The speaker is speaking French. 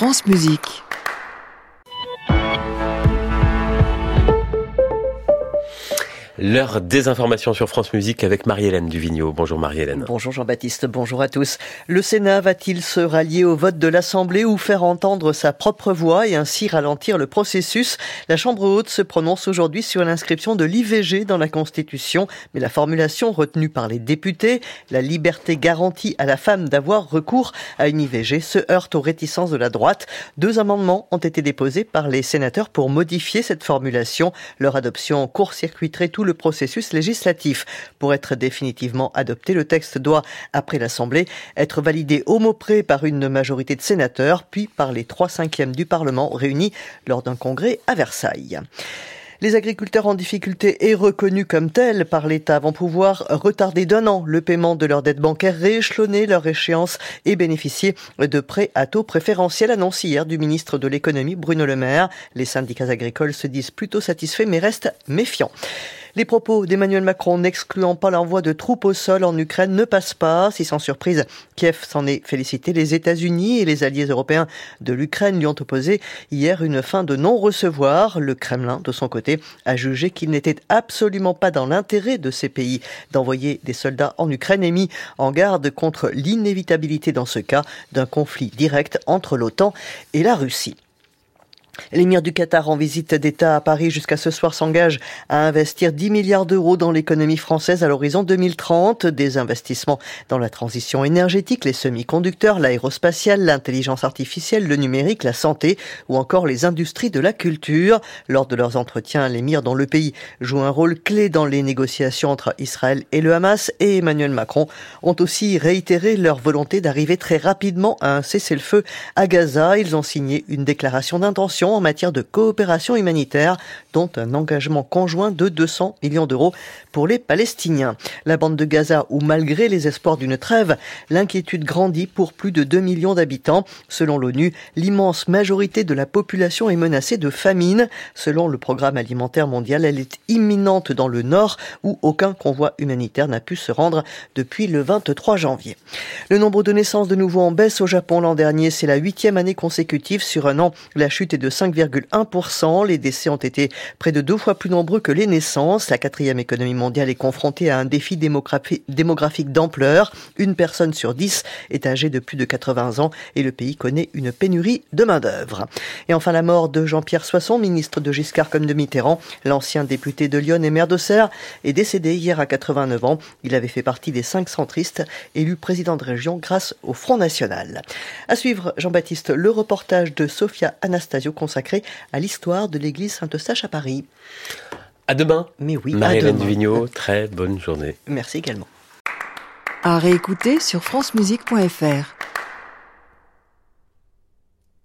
France Musique. L'heure des informations sur France Musique avec Marie-Hélène Duvigneau. Bonjour Marie-Hélène. Bonjour Jean-Baptiste, bonjour à tous. Le Sénat va-t-il se rallier au vote de l'Assemblée ou faire entendre sa propre voix et ainsi ralentir le processus? La Chambre haute se prononce aujourd'hui sur l'inscription de l'IVG dans la Constitution, mais la formulation retenue par les députés, la liberté garantie à la femme d'avoir recours à une IVG, se heurte aux réticences de la droite. Deux amendements ont été déposés par les sénateurs pour modifier cette formulation. Leur adoption court-circuiterait tout le le processus législatif. Pour être définitivement adopté, le texte doit, après l'Assemblée, être validé au mot près par une majorité de sénateurs, puis par les trois cinquièmes du Parlement réunis lors d'un congrès à Versailles. Les agriculteurs en difficulté et reconnus comme tels par l'État vont pouvoir retarder d'un an le paiement de leurs dettes bancaires, rééchelonner leur échéance et bénéficier de prêts à taux préférentiels annoncés hier du ministre de l'économie Bruno Le Maire. Les syndicats agricoles se disent plutôt satisfaits mais restent méfiants. Les propos d'Emmanuel Macron n'excluant pas l'envoi de troupes au sol en Ukraine ne passent pas. Si sans surprise, Kiev s'en est félicité. Les États-Unis et les alliés européens de l'Ukraine lui ont opposé hier une fin de non-recevoir. Le Kremlin, de son côté, a jugé qu'il n'était absolument pas dans l'intérêt de ces pays d'envoyer des soldats en Ukraine et mis en garde contre l'inévitabilité dans ce cas d'un conflit direct entre l'OTAN et la Russie. L'émir du Qatar en visite d'État à Paris jusqu'à ce soir s'engage à investir 10 milliards d'euros dans l'économie française à l'horizon 2030. Des investissements dans la transition énergétique, les semi-conducteurs, l'aérospatiale, l'intelligence artificielle, le numérique, la santé ou encore les industries de la culture. Lors de leurs entretiens, l'émir dont le pays joue un rôle clé dans les négociations entre Israël et le Hamas et Emmanuel Macron ont aussi réitéré leur volonté d'arriver très rapidement à un cessez-le-feu à Gaza. Ils ont signé une déclaration d'intention en matière de coopération humanitaire, dont un engagement conjoint de 200 millions d'euros pour les Palestiniens. La bande de Gaza, où malgré les espoirs d'une trêve, l'inquiétude grandit pour plus de 2 millions d'habitants. Selon l'ONU, l'immense majorité de la population est menacée de famine. Selon le programme alimentaire mondial, elle est imminente dans le nord, où aucun convoi humanitaire n'a pu se rendre depuis le 23 janvier. Le nombre de naissances de nouveau en baisse au Japon l'an dernier, c'est la huitième année consécutive sur un an. La chute est de 5,1%. Les décès ont été près de deux fois plus nombreux que les naissances. La quatrième économie mondiale est confrontée à un défi démographique d'ampleur. Une personne sur dix est âgée de plus de 80 ans et le pays connaît une pénurie de main-d'œuvre. Et enfin, la mort de Jean-Pierre Soisson, ministre de Giscard comme de Mitterrand. L'ancien député de Lyon et maire d'Auxerre est décédé hier à 89 ans. Il avait fait partie des cinq centristes élus président de région grâce au Front National. À suivre, Jean-Baptiste, le reportage de Sophia Anastasio consacré à l'histoire de l'église Saint-Eustache à Paris. À demain. Mais oui, Marie-Hélène Duvigneau, très bonne journée. Merci également. À réécouter sur francemusique.fr.